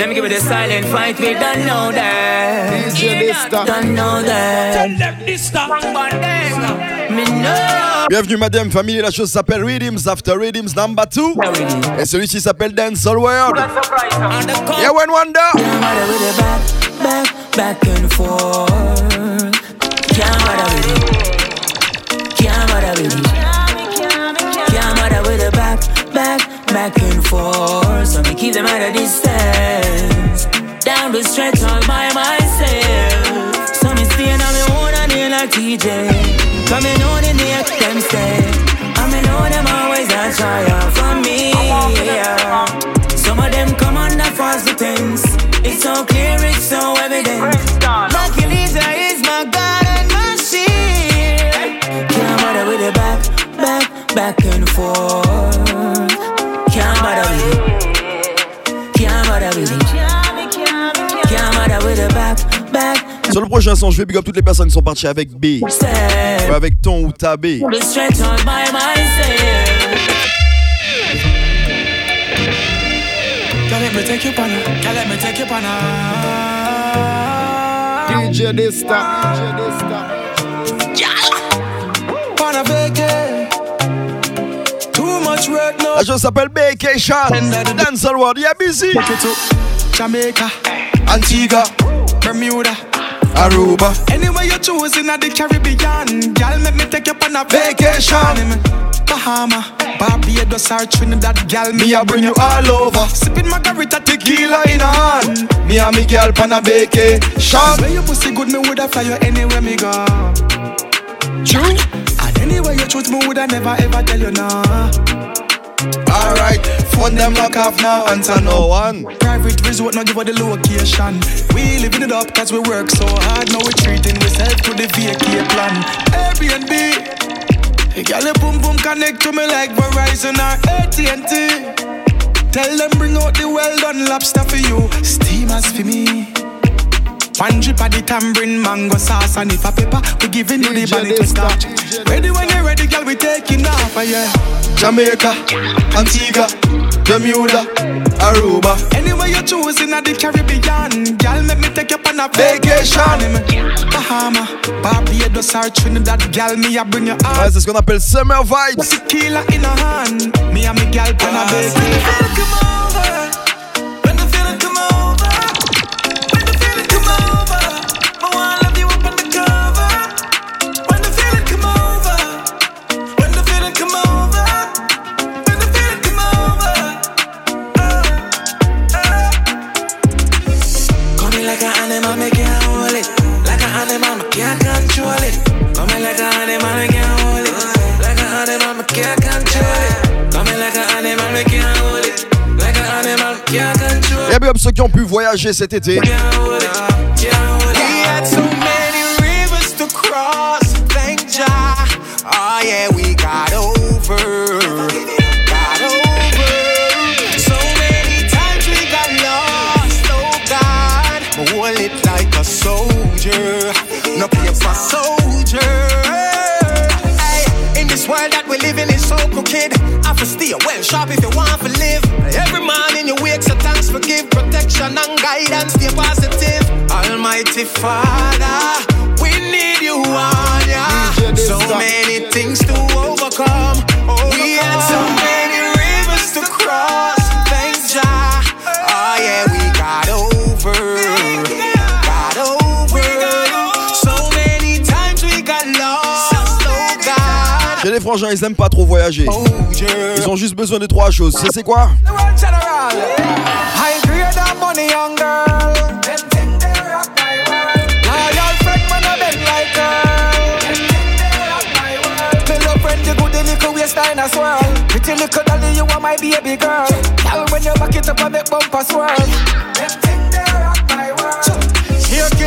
Let me give it a silent fight, we don't know that. DJ Dysta. Don't know that. Tell them this Me know. Bienvenue Madame Famille, la chose s'appelle Riddims After Riddims Number 2 Et celui-ci s'appelle Dance All World Yeah, one wonder Can't bother with it back, back, back and forth. Can't bother with it. Can't bother with it. Can't bother with it back, back, back and forth. So me keep them at a distance. Down the stretch all by myself. So me stay on my own and they like TJ. Come in on the neck, them stay. I me know them always a try out for me. Yeah. Some of them come under false defense. It's so clear, it's so evident. Lucky is my God and my. Can't bother with it back, back, back and forth. Can't bother with it. Can't bother with it. Sur le prochain son, je vais big up toutes les personnes qui sont parties avec B. Ou avec ton ou ta B. The stretch all by myself. Girl, let me take you on a, girl, let me take you on a. DJ Dysta DJ Dysta On a vacay. Too much work now. La chose s'appelle Vacation Dance All World, yeah busy Take it to Jamaica, Antigua, Bermuda. Aruba Anywhere you choose in the Caribbean, girl, make me take you on a vacation. Bahama, Barbados or Trinidad, girl, me a bring you all over. Sipping margarita, tequila in a hand. Me and me girl pan a vacation Where you pussy good, me woulda fly you anywhere me go. True. And anywhere you choose, me woulda never ever tell you no. Alright, phone them lock off now, answer no one Private resort, now give her the location. We living it up cause we work so hard. Now we treating ourselves to the vacay plan. Airbnb. Girl, your boom boom connect to me like Verizon or AT&T. Tell them bring out the well done lobster for you, steamers for me. One drip of the tamarind mango sauce and if a pepper, we giving you the DJ to start. Ready when you're ready, girl, we taking off, yeah. Jamaica, Antigua, Bermuda, Aruba Anywhere you choose in the Caribbean, girl, make me take you on a Vacation. Bahama, Barbados or Trinidad, girl, me a bring you Ouais, out. c'est ce qu'on appelle Summer Vibes Tequila in a hand, me and me girl on a vacation. Come over, paper soldier. Hey, in this world that we live in is so crooked. I for stay well sharp if you want to live. Every morning give protection and guidance. Stay positive. Almighty Father, we need you on ya. So many things to overcome. We had so many rivers to cross. Thank Jah. Oh yeah, we got over. Got over. So many times we got lost. Oh God. Chez les frangins, ils aiment pas trop voyager Soldier. Ils ont juste besoin de trois choses C'est c'est quoi? The world general. High grade and money, young girl. Loyal friend, man, I like girl. Me love friend, you good, the little waistline. Pretty little dolly, you are my baby girl. Girl, when you back it up, I make bumper swirl. Here,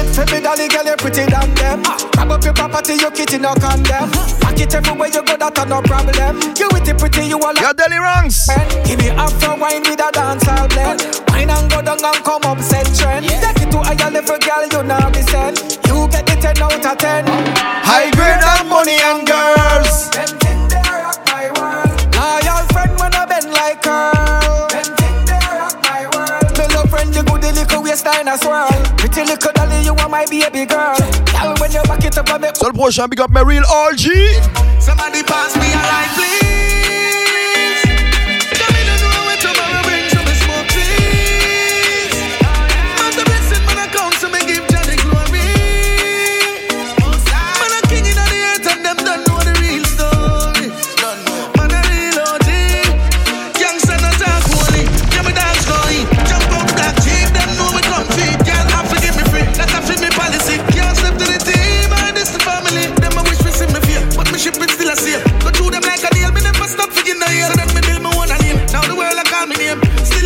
kid, for me, dolly, girl, you pretty than them. Ah, grab up your property, you kitty, no condemn. Pack it everywhere you go, that a no problem. You with it pretty, you all like Y'a Delly Ranx Give me after wine with a dancehall blend. Wine and go down and come up set trend. Take it to a higher level, girl, you know me send. You get the 10 out of 10. High grade and money and girls waistline a swirl. Pretty little dolly, you are my baby girl. Girl, when you back it up, I make. So big up my real OG. Somebody pass me a light, please.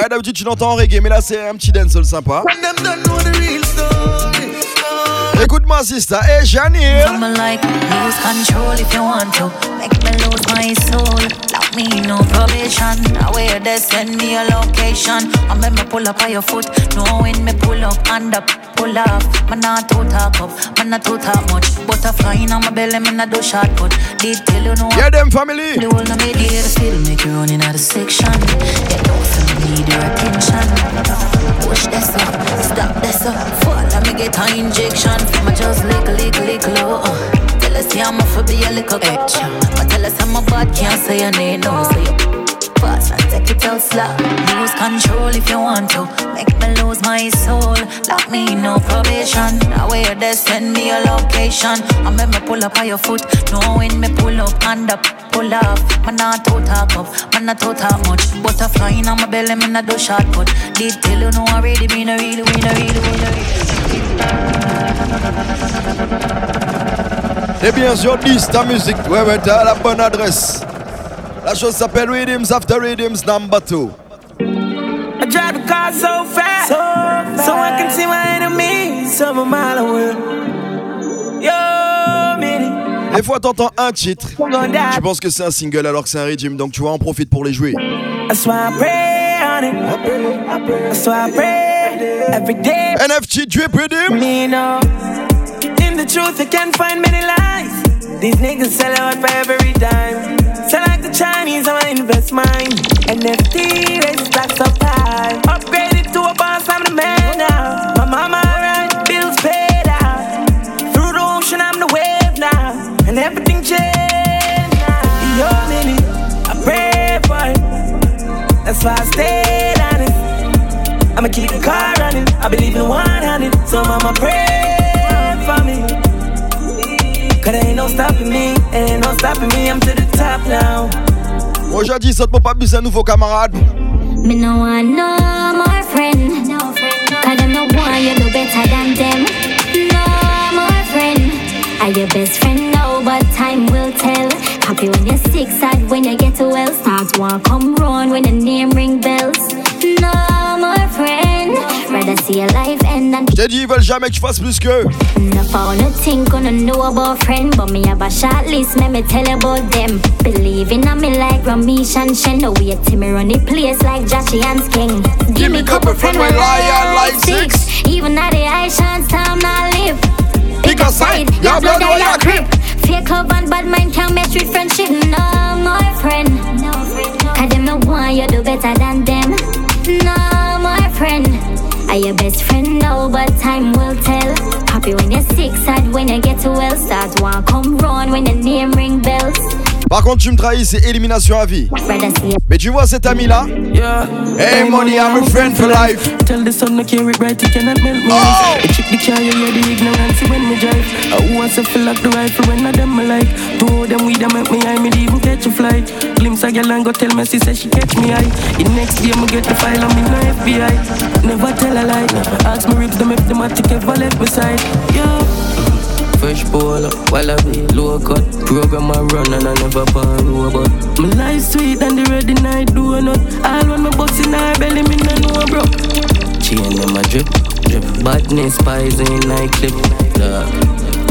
Ouais, d'habitude tu l'entends en reggae, mais là c'est un petit dancehall sympa. Écoute-moi, sister, hey, Janine. I'm like, lose control if you want to. Make me my me no probation. Away there, send me a location. I make me pull up on your foot. Knowing me pull up and up, pull off. Man not too talk up, man not too talk much. Butterfly in my belly, me not do shot put. Did tell you know. Yeah, them family. The whole of me there, still make you running out of section. Get off and need your attention. Push this up, stop this up. Fall, let me get an injection. I'ma just lick, lick, lick low. Uh. Tell I'm for be a little extra. But tell us I'm a bad, can't say your name, no. Say so fast and take it out slow. Lose control if you want to. Make me lose my soul. Lock me in no probation. Away you there, send me a location. I make me pull up on your foot. Knowing me pull up and up, pull off. Man not to talk up, man not to talk much. Butterfly in my belly, me not do short cut. Did tell you know I really mean, I really, mean, I really, mean, I really. Et bien sûr, 10 ta musique. Ouais, ouais, t'as la bonne adresse. La chose s'appelle Rhythms After Rhythms Number 2. I drive the car so fast, so, fast. so I can see my enemies some a mile away. Yo, mini. Des fois, t'entends un titre, tu penses que c'est un single alors que c'est un régime, donc tu vois, en profite pour les jouer. That's why I pray on it. That's why I pray every day. NFT drip rhythm. The truth, you can't find many lies. These niggas sell out for every dime. Sell like the Chinese, I'ma invest mine. NFT, raise stacks up high. Upgraded to a boss, I'm the man now. My mama right, bills paid out. Through the ocean, I'm the wave now. And everything changed now. Yo, Millie, I pray for it. That's why I stayed on it. I'ma keep the car running. I believe in one handed. So mama pray me. Cause there ain't no stopping me. Ain't no stopping me. I'm to the top now. Moi j'ai dit, ça te pas plus un nouveau camarade. Me no want no more friend. Cause them no want you do better than them. No more friend. Are your best friend now, but time will tell. Happy when you're sick, sad when you get to well. Start want come round when the name ring bells. No more friend. Rather see a life end than J'ai dit, ils veulent jamais que je fasse plus qu'eux. no found nothing gonna know about friend, but me have a short list. Let me tell you about them. Believing in me like Ramesh and Shen. No wait till me run the place like Joshy and King. Give me couple friend when lion like six. Even at the high chance time not live. Pick a side, your blood or your grip. Fake love and bad mind can't mess with friendship. No more friend. Cause them no want you do better than them. No more friend. Are your best friend now, but time will tell. Happy when you're sick, sad when you get well. Start want come round when the name ring bells. Par contre, tu me trahis, c'est élimination à vie. Mais tu vois cet ami-là? Yeah. Hey, money, I'm a friend for life. Tell the sun to carry it right, you cannot melt me. Oh! The chick the car, you hear the ignorance when me drive. I want to fill up the rifle when I them I like. Two of them with them make me eye, me even catch a flight? Glimpse a girl and go tell me, she she catch me eye. The next day me get the file, I'm in no FBI. Never tell a lie. Ask me rip them if the matic ever left me side. Yeah. Fresh ball up, while I be low cut. Program I run and I never born robot. My life sweet and the ready night donut. All when my box in her belly, me no know bro. Chain in my Drip, drip, badness, poison, night clip.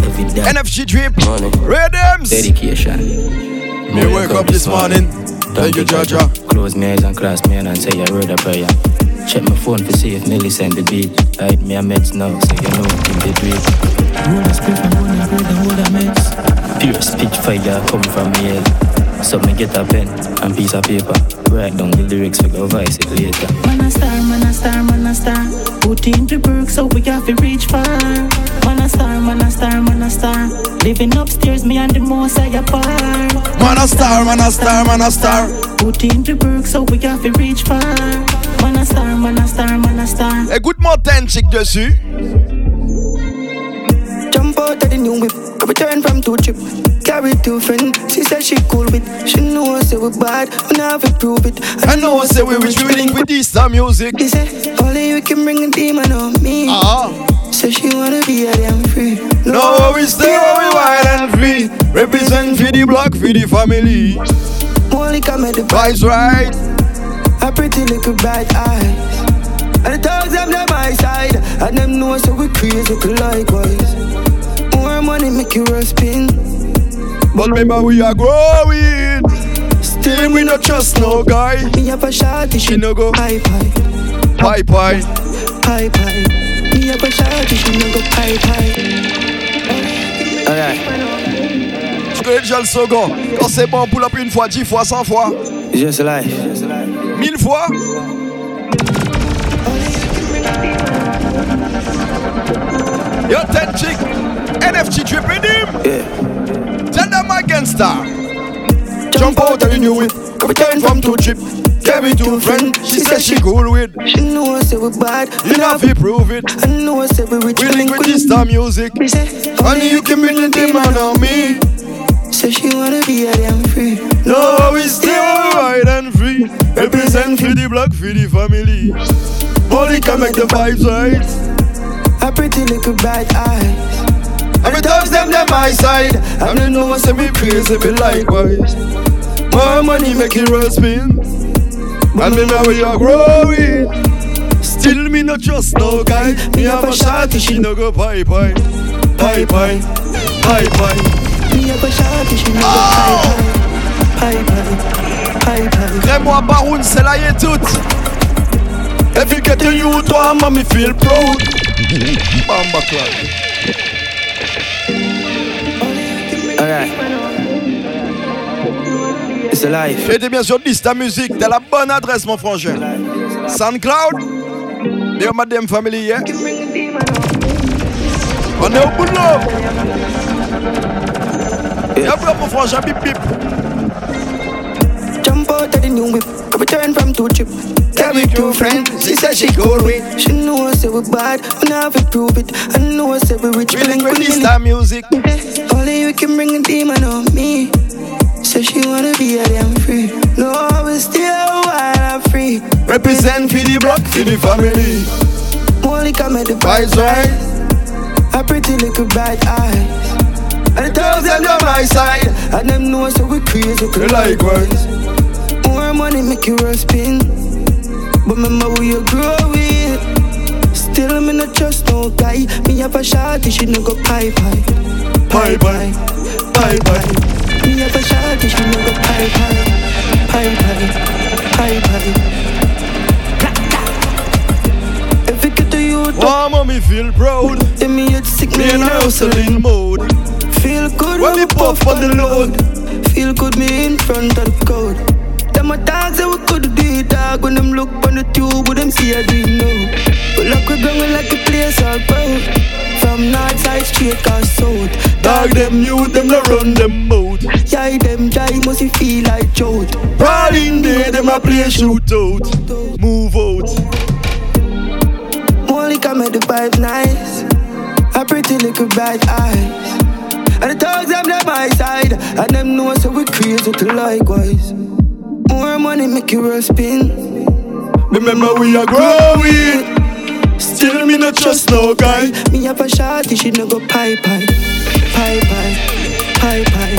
every day. NFG drip, money, rhythms, dedication. Me wake up this morning. Thank you, Jaja. Close my eyes and cross me and say a word of prayer. Check my phone to see if Millie send the beat. Hide me a meds now, so you know in the dream. Roll a spliff and money, bread and hold a meds. Pure spitfire come from me head. So me get a pen and piece of paper. Write down the lyrics, we go vice it later. Man a star, man a star, man a star. Put in the work so we have to reach far. Man a star, man a star, man a star. Living upstairs, me and the most I apart. Man a star, man a star, man a star. Put in the work so we have to reach far. Man a star, man a star, man a star. Eh, Écoute-moi chick dessus. Out the new whip, return from two trip. Carry two friends, she said she cool with. She know I say we bad, we never prove it. I, I know I say we rich, we link with this time music. She say only you can bring a demon on me. Ah. So she wanna be a damn free. No, no we stay we wild and free. Represent for the block, for the family. Only come at the vibes right. A pretty little bright eyes. And the dogs them on my side, and them know so we crazy likewise. More money make you a spin. But remember we are growing. Still we not trust no guy. Me have a shot, she no go. Pie pie. Pie pie. Pie pie. Me have a shot, she no go pie pie. Alright. Je connais déjà le second. Quand c'est bon, pull up une fois, dix fois, cent fois. Just life. Mille fois. Yo, ten chick. NFG drip him. Yeah. Tell them against star. Jump out of the new whip. Come return from two trip. Carry two friend. She said she cool with. She know I say we bad. You know if you prove it. I know I say we rich. We link with this star music. Honey, you can bring the demon on me. Say she wanna be a damn free. No, we still right and free. Represent for the block, for the family. Only can make the vibes right. A pretty little bright eyes. Every time them them my side, and they know I say me crazy, be likewise. More money make it roll spin, and me know we are growing. Still me not trust no guy. Me have a shot, she no go pie pie, pie pie, pie pie. Me have a shot, she no go pie pie, oh! pie pie, pie pie. Crée-moi Baroun, c'est là et tout. If you get to you, toi, me feel proud. Bamba Club. Alright. It's a life. Et t'es bien sûr ta musique, t'as la bonne adresse, mon frangin. SoundCloud. Dear Madame Family, yeah? On est au boulot. Et après, mon frangin, bip bip. Jump out of the new whip, come return from two trip. Tell me two friends, she said she cool with. She know I say we bad, we never prove it. I know I say we rich, we link with this time music. Only you can bring a demon on me. So she wanna be a damn free. No, I we still wild and free. Represent for the block, for the family. Only come at the vibes right. A pretty little bright eyes. And the them on my side, and them know so we crazy. Likewise. More money make you spin. But remember who you grew growing. Still me not trust no guy. Me have a shot, she no go pie pie. Pie pie, pie pie. Me have a shot, she no go pie pie. Pie pie, pie pie. If it get to you, oh, mommy feel proud. Then me it's sick, me in a hustling mode. Feel good when we puff on the load. Feel good me in front of the code. A dogs that we could do it, dog. When them look on the tube, with them see I do know. But like we going like a place all proud. From north side straight cause south. Dog them youth, them no run them mouth. Yeah, them dry must you feel like jolt. In there, them a play shootout. Move out. Only come at the vibe nice. A pretty little bright eyes. And the dogs them on my side, and them know so we crazy to likewise your money, make you world spin. Remember we are growing. Still me not trust no guy. Me have a shawty, she no go pie pie, pie pie, pie pie.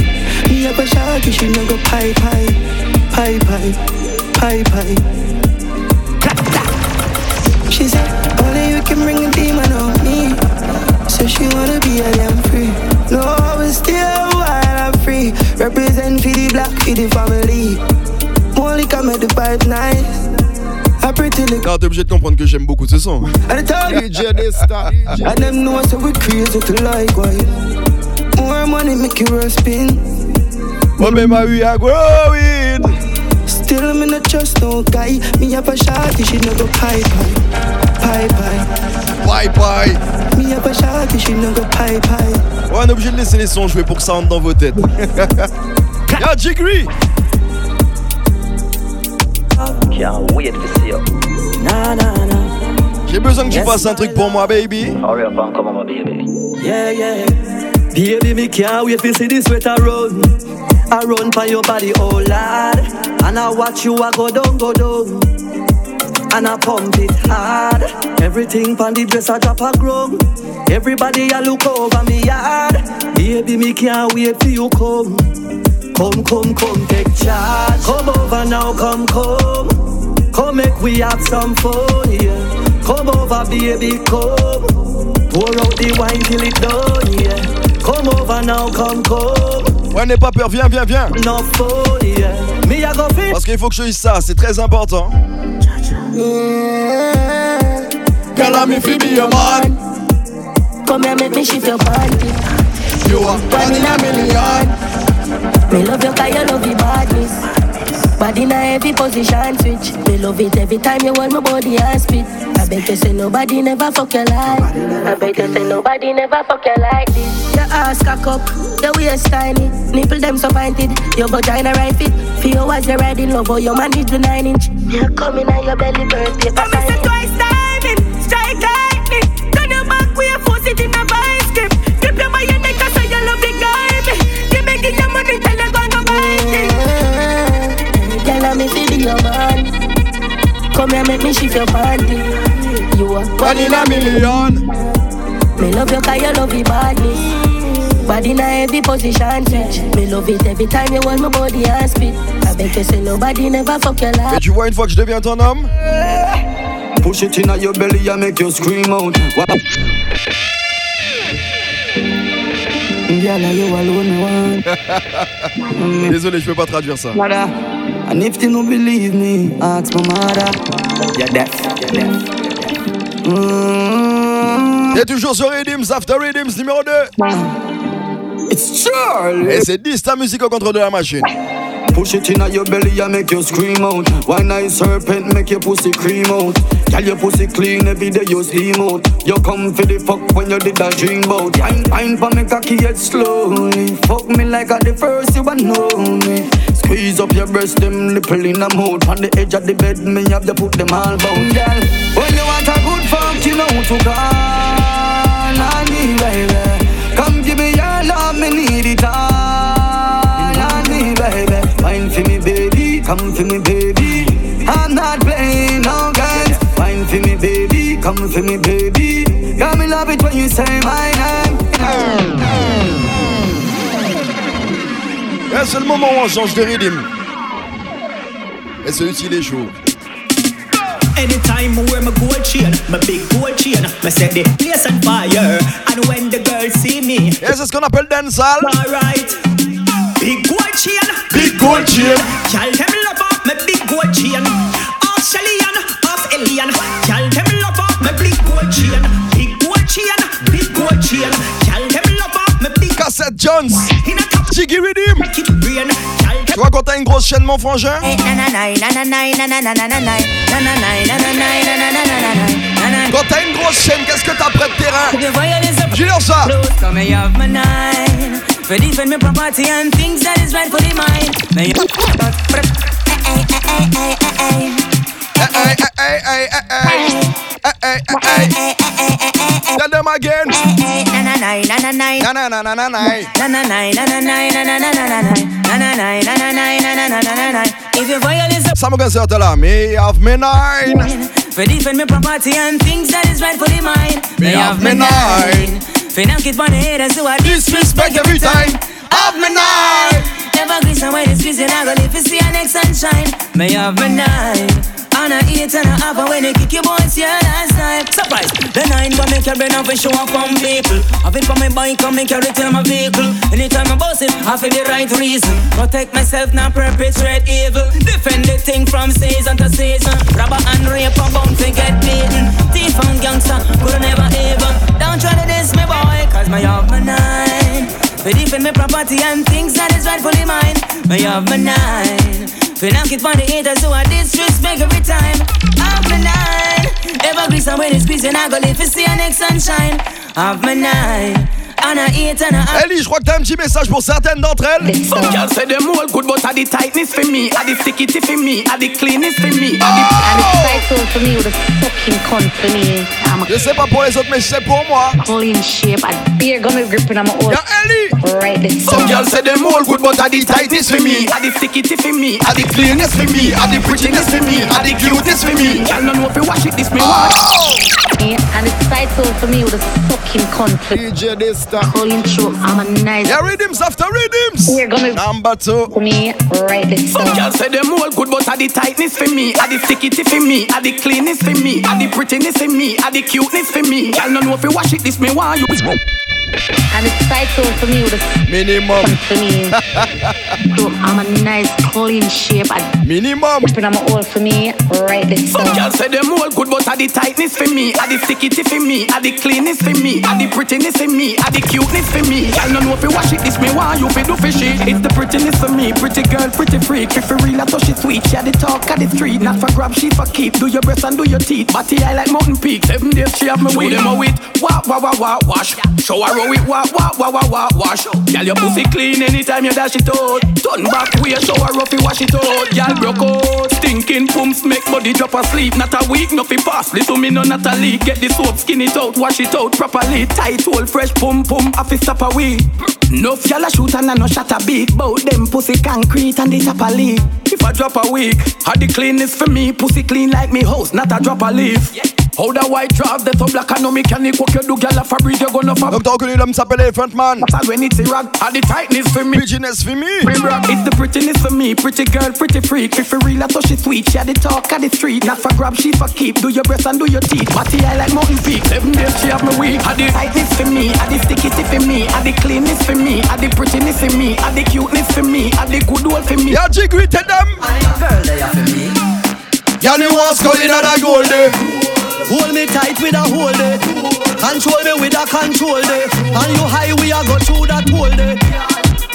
Me have a shawty, she no go pie pie, pie pie, pie pie. She said only you can bring a demon on me. So she wanna be a damn free. No, I was still wild and free. Represent for the black, for the family. Them know so we crazy to likewise. More money make you run spin. Oh, mais ma we are growing. Still trust no guy. Me have a shawty, she no go pie pie. Pie pie. Bye bye. Me have a shawty, she no go pie pie. Ouais, on est obligé de laisser les sons jouer pour que ça rentre dans vos têtes. Y'a Jigri. Can't wait to see you. Nah, nah, nah. J'ai besoin que tu Yes, fasses un truc pour moi, baby. Hurry up and come on, baby. Yeah, yeah. Baby, me can't wait to see this sweat run. I run by your body, oh lad. And I watch you, I go down, go down. And I pump it hard. Everything pon the dress, I drop a ground. Everybody, I look over me yard. Baby, me can't wait till you come. Come, come, come, take charge. Come over now, come, come. Come, make we have some fun, yeah. Come over, baby, come. Pour out the wine till it done, yeah. Come over now, come, come. Ouais, n'aie pas peur, viens, viens, viens. No fun, yeah. Me, I go fit. Parce qu'il faut que je dise ça, c'est très important. Girl, I'm if you be a man. Come here, make me shift your body. You are one in a million. Me love you 'cause you love your badness. Body in a every position switch. Me love it every time you want my body and spit. I bet you say nobody never fuck you like. I bet you say nobody never fuck you like this. Your ass cock up, your waist tiny, nipple them so pointed. Your vagina right fit. You as you riding low, but your man is the nine inch. You coming on your belly birth paper tiny. twice Come here, make me shift your panty. You are One in a million. Me love you 'cause you love your. Body in every position switch. Me love it every time you hold my body and spit. I bet you say nobody never fuck you Mais like. tu vois, une fois que je deviens ton homme, Push it in your belly and make you scream out. Wa- Girl, are you alone me want? désolé, je peux pas traduire ça. And if you don't believe me, ask my mother. You're deaf, you're deaf. Mm, T'es toujours sur Rhythms After Rhythms numéro 2. it's Charlie. Et c'est 10 ta musique au contrôle de la machine. Push it in your belly and make you scream out. Why nice serpent make your pussy cream out? Tell your pussy clean every day you steam out. You come for the fuck when you did a dream bout. Fine, fine for me cocky yet slowly. Fuck me like at the first you know me. Squeeze up your breast, them nipple in the mouth. On the edge of the bed, me have to put them all bound. Girl, when you want a good fuck, you know to call me, baby. Come give me your love, me need it all me, baby. Wine for me, baby. Come for me, baby. I'm not playing no games. Wine for me, baby. Come for me, baby. Got me love it when you say my name. Et c'est le moment où on change de rythme. Et celui-ci, il est chaud. Anytime I wear my gold chain, my big gold chain, me set the place on fire. And when the girls see me, c'est ce qu'on appelle dancehall. alright. Big gold chain, Big gold chain. Y'all them love up my big gold chain. Off Shelly-Ann, off Elian. Y'all them love up my big gold chain. Big gold chain, big gold chain. Cassette Jones. Jiggy. Y'all them Toi, quand t'as une grosse chaîne, mon frangin, quand t'as une grosse chaîne, qu'est-ce que t'as près de terrain? Dis-leur ça. Tell them again. Na na. You violate me have me nine. For defend my property and things that is right for the mind. Me have me nine. For knock it on the head and so Disrespect every time. Have me nine. Never grease and when it's squeezing, I go live to see your next sunshine. May have me nine. And I eat and I have and when you kick your boys here last night. Surprise. The nine but make your brain off and show up on people. Have it for my bike and make carry it in my vehicle. Anytime I boss it, I feel the right reason. Protect myself, not perpetrate evil. Defend the thing from season to season. Robber and rape are bound to get beaten. Thief and gangster could never even. Don't try to diss me boy, cause my have my nine. To defend my property and things that is rightfully mine. Me have my nine. Fi knock it for the haters who I disrespect every time. Have my nine. Ever grease and when it's squeezing, I go live to see a next sunshine. Have my nine. Ellie, je crois que t'as un petit message pour certaines d'entre elles. Some girls say them all good, but are the tightness for me, are the stickity for me, are the cleanness for me, are the And it's title for me with a fucking cunt for me. I'm a Je sais pas pour les autres, mais je sais pour moi. clean shape. A beer gonna grip and I'm a old. Y'a Ellie! Right this Some girls say them all good, but are the tightness for me, are the stickity for me, are the cleanness for me, are the prettiness for me, are the cuteness for me. Girl, no know if you wash it, this me wash. And it's title for me with a fucking cunt for DJ this time. clean. I'm a nice. Y'a riddims after riddims. We're gonna Number two. for me right this Some girls say them all good, but are the tightness for me, are the stickity for me, are the cleanness for me, are the prettiness for me, are the cuteness for me. Girl, no know if you wash it, this me want you. And it's title for me with a Minimum. cunt for me. So I'm a nice clean shape. A Minimum. grip and I'm a old for me right this Some girls say them all good, but are the tightness for me, are the stickity for me, are the cleanness for me, are the prettiness for me, are the cuteness for me. Girl, no know if you wash it, this me want you fi do fishy. It's the prettiness for me, pretty girl, pretty freak. If you real, I touch she sweet. She the talk of the street, not for grab, she for keep. Do your breast and do your teeth. Body I like mountain peak. Seven days she have me with them a wit. Wah wah wah wah wash. Show her how it wah wah wah wah wah wash. Girl, your pussy clean anytime you dash it out. Turn back way, show her rough, you wash it out. Girl broke out, stinking pumps make body drop asleep. Not a week, nothing pass. Listen me no not a leak. Get the soap, skin it out, wash it out properly. Tight hole, fresh pum pum, off it stop away. No y'all a shoot and I no shot a beat. Bout them pussy concrete and they tap a leak. If I drop a week, had the cleanness for me. Pussy clean like me house, not a drop a leaf. How the white drop, the so black and no mechanic. What you do, girl, if I breathe, you gonna fuck. Donc t'as reconnu l'homme s'appelle Elephant Man. But when it's a rock, had the tightness for me. Business for me. Bring rock, it's the prettiness for me. Pretty girl, pretty freak. If you real, I thought she sweet. She had the talk of the street. Not for grab, she for keep. Do your breast and do your teeth. Body I like mountain peak. Seven days she have me weak. Had the tightness for me. Had the stickity for me. Had the cleanness for me. Had the prettiness for me. Had the cuteness for me. Had the good old for me. Y'a Jig greeted them. Girl, they are for me. Y'a new ones going out of gold day. Hold me tight with a hold it. Control me with a control day. And you high, we a go through that hole day.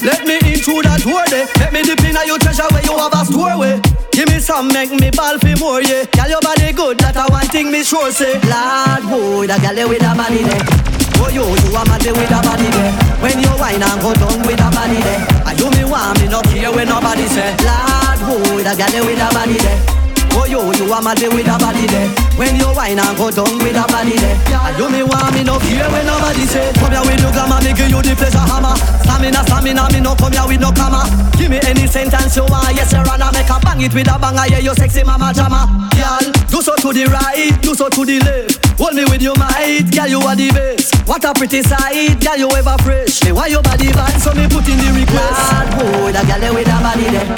Let me in through that door day. Let me dip in your treasure where you have a store way. Give me some, make me ball for more, yeah. Girl, your body good, that a one thing me sure say. Lord, boy, that girl with a body there. Oh, yo, you a mad with a body there. When you whine and go down with a body there. And you me want me no care when nobody say. Lord, boy, that girl with a body there. Oh yo, you a mad with a body there. When you whine and go down with a body there. And you me want me no fear when nobody say Come here with no glamour, me give you the pleasure hammer. Stamina, stamina, me no come here with no comma. Give me any sentence you want, yes sir, and I make a bang it with a banger. Yeah, you sexy mama jama Girl, do so to the right, do so to the left. Hold me with your might, girl you are the best. What a pretty sight, girl you ever fresh. Me want your body bad, so me put in the request. Bad boy, that girl with a body there.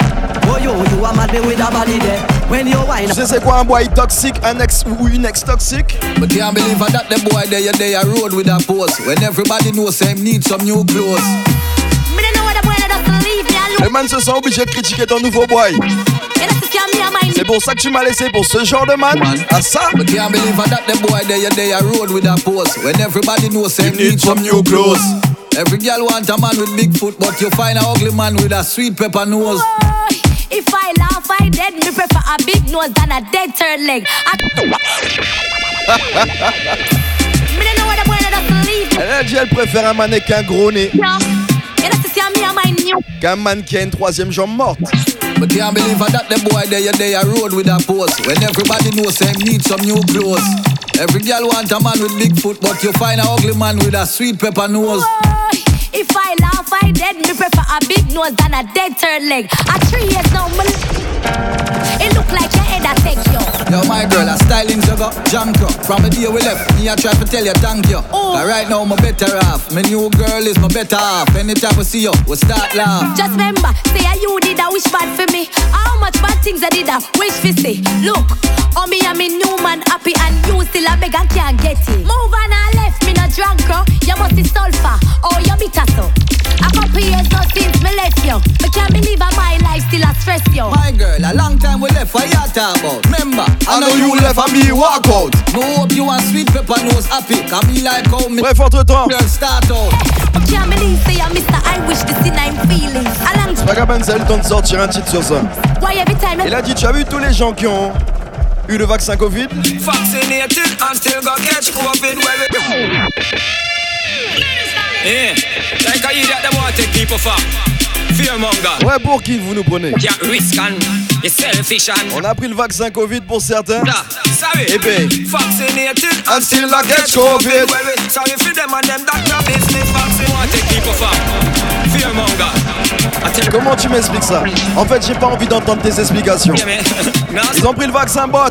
Oh yo, you a mad with a body there When you whine Tu sais c'est quoi un boy toxique, un ex ou une ex toxique? But can't believe that the boy there, there road with a pose. When everybody knows him need some new clothes. Me don't know what the boy that doesn't leave me alone. Le man se sent obligé de critiquer ton nouveau boy. You know, to see me and my C'est pour ça que tu m'as laissé pour ce genre de man. À ah, ça? But can't believe that the boy there, there road with a pose. When everybody knows him need some new clothes. Every girl want a man with big foot, but you find a ugly man with a sweet pepper nose. Boy, If I laugh, I dead. Me prefer a big nose than a dead third leg. I... me don't know what the boy that doesn't leave eh, me Elle a dit elle préfère un mannequin gros nez alone. You know, see me and my new. qu'un man qui a une troisième jambe morte. But can't believe that the boy there, there road with a pose. When everybody knows him need some new clothes. Every girl want a man with big foot, but you find a ugly man with a sweet pepper nose. Boy, If I laugh, I dead. Me prefer a big nose than a dead third leg. A three years now, me. It look like your head a take you. Yo, my girl, a styling jugger, junk up. From the day we left, me I try to tell you thank you. Oh. But right now, my better half. My new girl is my better half. Anytime we see you, we start laugh. Just remember, say I you did a wish bad for me. How much bad things I did a wish for see. Look, on me I'm a new man happy and you still a beg and can't get it. Move on and left me no drunk bro. You must be sulfur. Oh, you bitter A couple years now since me left you. Me can't believe how my life still a stress you. My girl, a long time we left, what you talk about? Remember, I know you left and me walk out. No hope you want sweet pepper nose happy. Me like how me Bref, entre-temps, girl start out. I can't believe say I Mr. I wish to see nine feelings. Along Vagabond, c'est le temps de sortir un titre sur ça. why every time Il a dit, tu as vu tous les gens qui ont eu le vaccin Covid? Vaccinated and still got catch COVID. Well, yeah, like I idiot them want to take people for. Fearmonger. Ouais, pour qui vous nous prenez Yeah, risk and you selfish and. On a pris le vaccin Covid pour certains. Yeah, sorry. Eh ben, Vaccinated and still not get COVID. Well, we sorry for them and them doctor business. Vaccine want to take people for. Fearmonger. I tell you. Comment tu m'expliques ça? En fait, j'ai pas envie d'entendre tes explications. Ils ont pris le vaccin bot.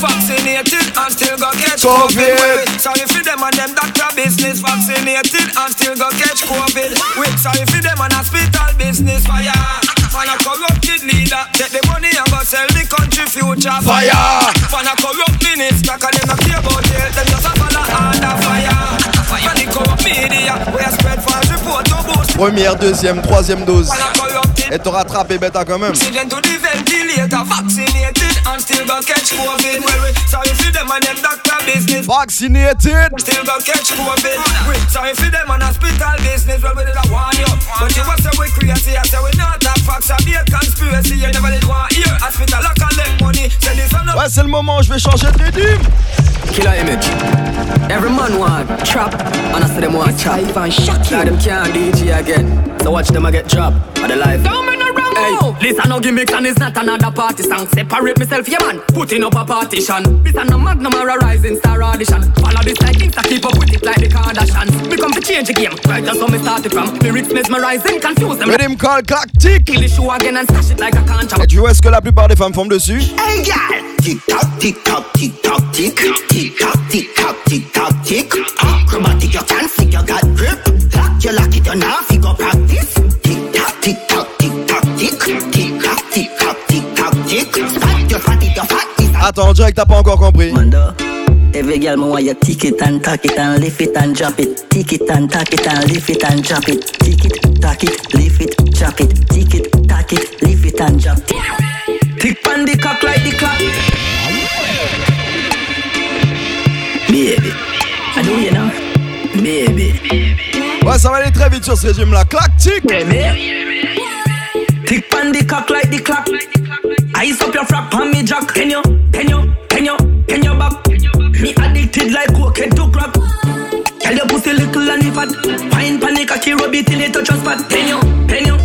Vaccinated and still got catch COVID. COVID. Sorry for them and them doctor business. Vaccinated and still got catch COVID. Wait, sorry for them and hospital business. Fire. Man a corrupted leader. Take the money and go sell the country future. Fire. Man a corrupt minister. Cause them not care about health. Them just a follow under fire. Première, deuxième, troisième dose. Et te rattraper bêta quand même. Vaccinated and still got catch COVID. Well, we sorry for them and them doctor business. Vaccinated. Still got catch COVID. We sorry for them and hospital business. Well, we did a warn you, but you was say we crazy. I say we not that facts. I be a conspiracy. You never did want hear hospital. I collect money. Say this I'm not. Ouais, c'est le moment où je vais changer de rythme. Killer image. Every man want trap, and I say them want chop. Even shock you. Now them can't DJ again. So watch them a get dropped. Are the life? Hey, listen no gimmicks and it's not another party song. Separate myself, yeah man. Putting up a partition. This a no magnum or a rising star audition. Follow this like things I keep up with it like the Kardashians. Me come to change the game. Right that's how me started from. Lyrics mesmerizing, confuse them. Rhythm call Galactic. Kill the show again and stash it like a contract. Et tu vois, est-ce que la plupart des femmes forment dessus Hey girl, tick tock, tick tock, tick tock, tick, tick tock, tick tock, tick tock, tick. Acrobatic, you can see you got grip. Lock you lock it, you now figure practice. Tick tock, tick tock, tick tock, tick, tick tock, tick tock, tick tock, tick. Spot your fat, your fat is Attends, que t'as pas encore compris. Wonder. Every girl me want you tick it and tack it and lift it and drop it. Tick it and tack it and lift it and drop it. Tick it, tack it, lift it, drop it. Tick it, tack it, lift it and drop it. Tick pan the cock like the clock. Baby. Ouais, ça va aller très vite sur ce régime là. Galactic. Tick pan the cock like the clock. Ice up your frack pan me jack. Can you, can you, can you, can you back? Me addicted like cocaine to crack. Tell your pussy little and fat. Pine panic cocky rub it till it touch your spot. Can you, can you,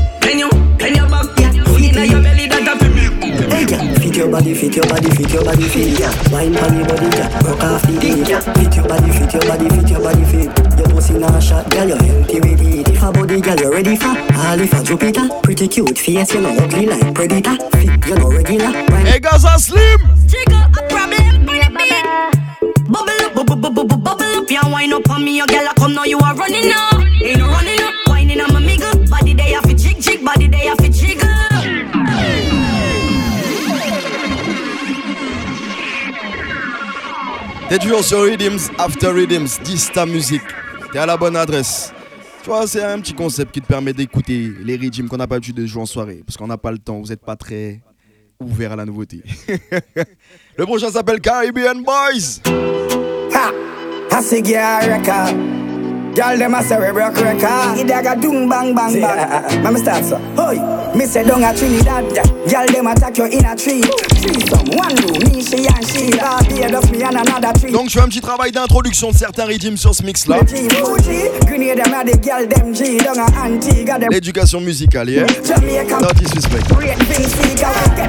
body, fit your body, fit your body, fit yeah. Wine pon your body, yeah. Rock off the beat, yeah. Fit your body, fit your body, fit your body, fit. Your pussy nah shot, girl, you healthy with it. If a body, girl, you ready for? All if a Jupiter, pretty cute face, you know ugly like predator. Fit, you know regular. Wine Hey, Gaza Slim. Trigger a problem on the beat. Bubble up, bubble, bubble, bubble, bubble up. Yeah, wine up on me, your girl. I come now, you are running up. Ain't no running up, whining on my nigga. Body day off a jig, jig, body day off a jiggle. T'es toujours sur Rhythms After Rhythms. Dis ta musique. T'es à la bonne adresse. Tu vois, c'est un petit concept qui te permet d'écouter les rythmes qu'on n'a pas l'habitude de jouer en soirée. Parce qu'on n'a pas le temps, vous n'êtes pas très ouvert à la nouveauté. le prochain s'appelle Caribbean Boys. Ha! I record. Girl, them a say we broke record. It a doom bang bang bang. Let me start so. Hoy, me say down a Trinidad. Girl, them attack you in a tree. Threesome, one room, me she and she. Ah, beer just me and another tree. Donc je fais un petit travail d'introduction de certains rythmes sur ce mix là. G, Fuji, Grenade them a the girl them G. Down a Antigua them. L'éducation musicale, yeah. Jamaica. No disrespect. Great things we got to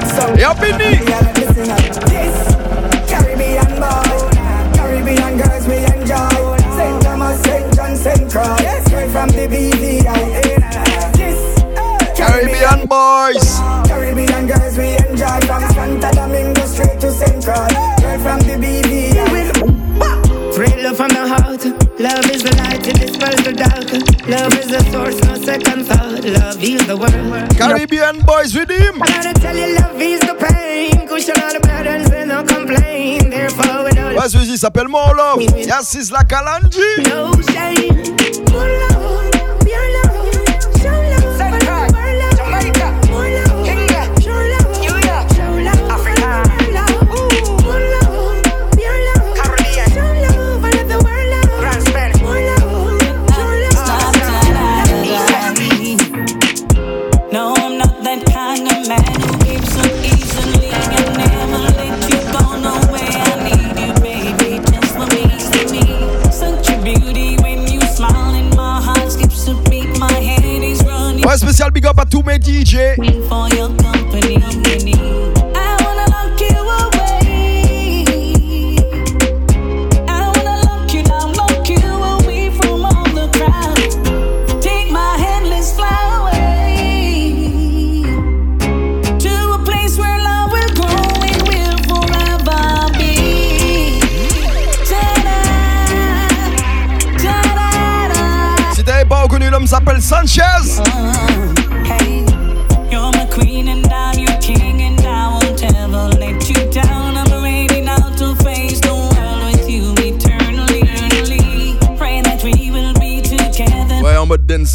Caribbean boys. Caribbean girls, we enjoy from Santa Domingo straight to Central. Girl from the BB. Free love from the heart. Love is the light, it dispels the dark. Love is the source, no second thought. Love is the world. Caribbean boys with him. I gotta tell you, love is the pain. Cushion all the burdens and no complain. Therefore, we don't. Ouais, celui-ci s'appelle Mon Love. Yassis la Kalanji. No shame. Mon love, pure love. Running spécial big up à tous mes DJ.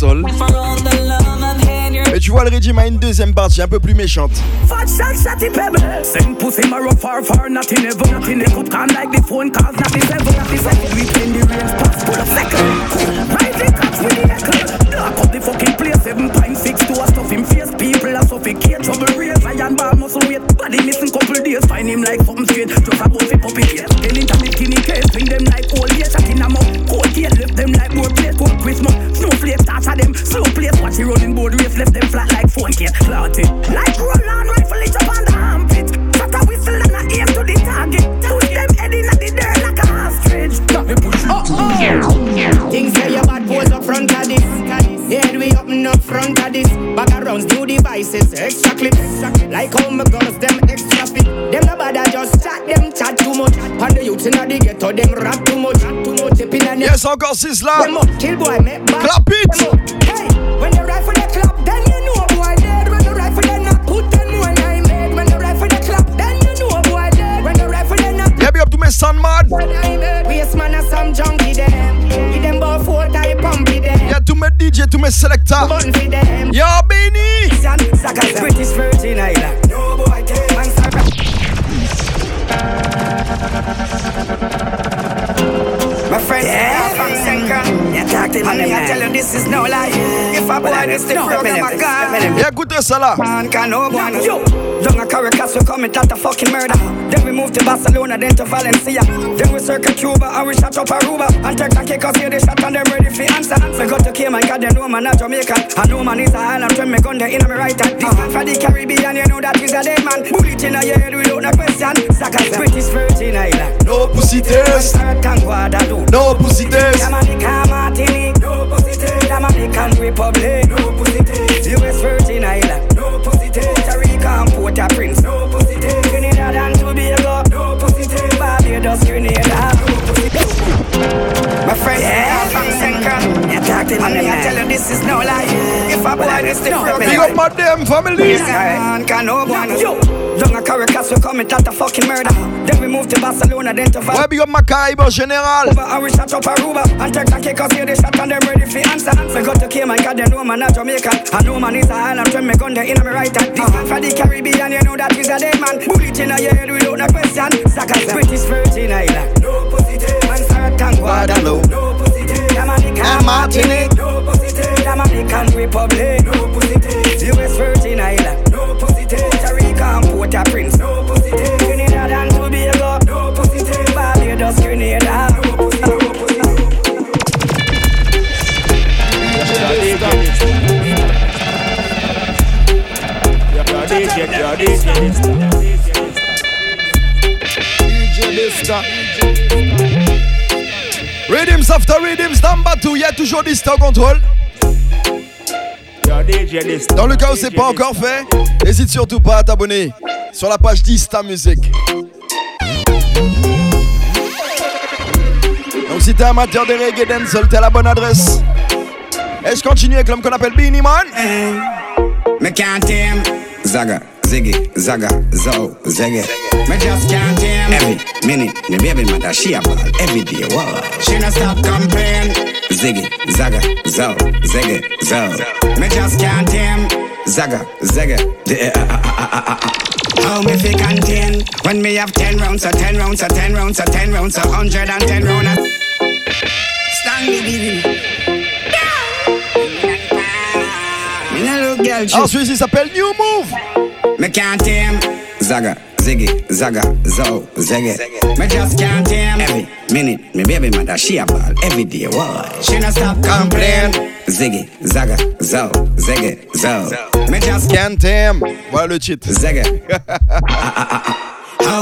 You're Et tu vois, le régime a une deuxième partie un peu plus méchante. The cup can like the phone calls, not the seven. Not the seven. We in the range, pass, pull a second. Ride the cops with the echo. Dark up the fucking place, 7.6 to a stuff him face. People are suffocate, trouble raise. Iron bar muscle weight. Body missing couple days. Find him like something straight. Just a buffy puppy case. Into the skinny case. Swing them like old years. Shot in a mouth. Cold gate, left them like more plate. Cold Christmas. Snowflake, start at them. Slow place. Watch the running board race. Left them flat like phone case. Clotted. Like roll on rifle, it's up on the armpit. Shot a whistle and I aim to the target. Push them head in at the dirt like a ostrich. Got me push. Oh, oh. Things up front of this. Backgrounds, new devices, extra clips. Like how my girls, them extra fit. Them the bad, I just chat, them chat too much. And the youths in the ghetto, them rap too much. Too much tipping and Yes, 6 là. Them up, kill boy, make back. Clap it. Hey, when the rifle they clap, then you know boy dead. When the rifle they not put them when I made. When the rifle they clap, then you know boy dead. When the rifle they not Yeah, big up to mes Sandman. Waste man some junkie them. Y'a tous mes DJ, to my selector. Bun for them. Yo, Benny. British Virgin Island. No boy can. Man, My friend, yeah. Yeah, talk to me, man. I tell you this is no lie. If a boy this the program, I got. Et écoutez ça là. Man can no one. Yo, down a Caracas, we commit that a fucking murder. Then we move to Barcelona, then to Valencia. Then we circle Cuba and we shut up Aruba. And take and kick us here, they shot and them ready for answer. We got to Cayman, cause they know man a Jamaican. I know man is a island, when me gun there in my right hand. This man for the Caribbean, you know that is a dead man. Bullet in your head without no question. Saka British Virgin Island. No pussy test. No pussy test. Martinique. No pussy test. Dominican Republic. No pussy test. US Virgin Island. No pussy test. Puerto Rico and Port-au-Prince. No pussy test. Trinidad and Tobago. No pussy test. Barbados, Grenada. No pussy test. My friend, yeah, from Senka. Talk to me. I tell you this is no lie. If a boy is the program. Big up my damn family. Man, can no one. Yo. Down a Caracas, we commit that a fucking murder. Then we move to Barcelona, then to Val. Ouais, big up ma Caraïbe en général. And we shut up Aruba And take and kick us here, they shot and them ready for answer We got to Cayman, cause they know man a Jamaican I know man is a island, when me gun there in my right hand This man for the Caribbean, you know that is a dead man Bullet in your head without no question Saka Rhythms after rhythms, number 2, y'a toujours des stocks contrôle. Dans le cas où c'est pas encore fait, n'hésite surtout pas à t'abonner sur la page d'Ista Music. Donc si t'es amateur de reggae dancehall, t'es la bonne adresse. Et je continue avec l'homme qu'on appelle Beanie Man. Me can't tame Zaga, Ziggy, Zaga, Zo, Ziggy. Me just can't tame Every minute, me baby mother, she a ball. Every day, wow. She no stop complain. Ziggy, Zaga, Zo, Ziggy, Zo Me just can't tame Zaga, Ziggy the, uh, uh, uh, uh, uh, uh. How me fi contain? When me have ten rounds, or ten rounds, or ten rounds, or ten rounds, or hundred and ten rounds Stand me, baby Me no look girl Alors s'appelle New Move. Me can't tame. Zaga, Ziggy, Zaga, Zo, Ziggy. Me just can't tame. Every minute, me baby mother, she a ball. Every day, why? She no stop complain. Ziggy, Zaga, Zo, Ziggy, Zo Me just can't tame. Voilà le cheat? Ziggy ah, ah, ah,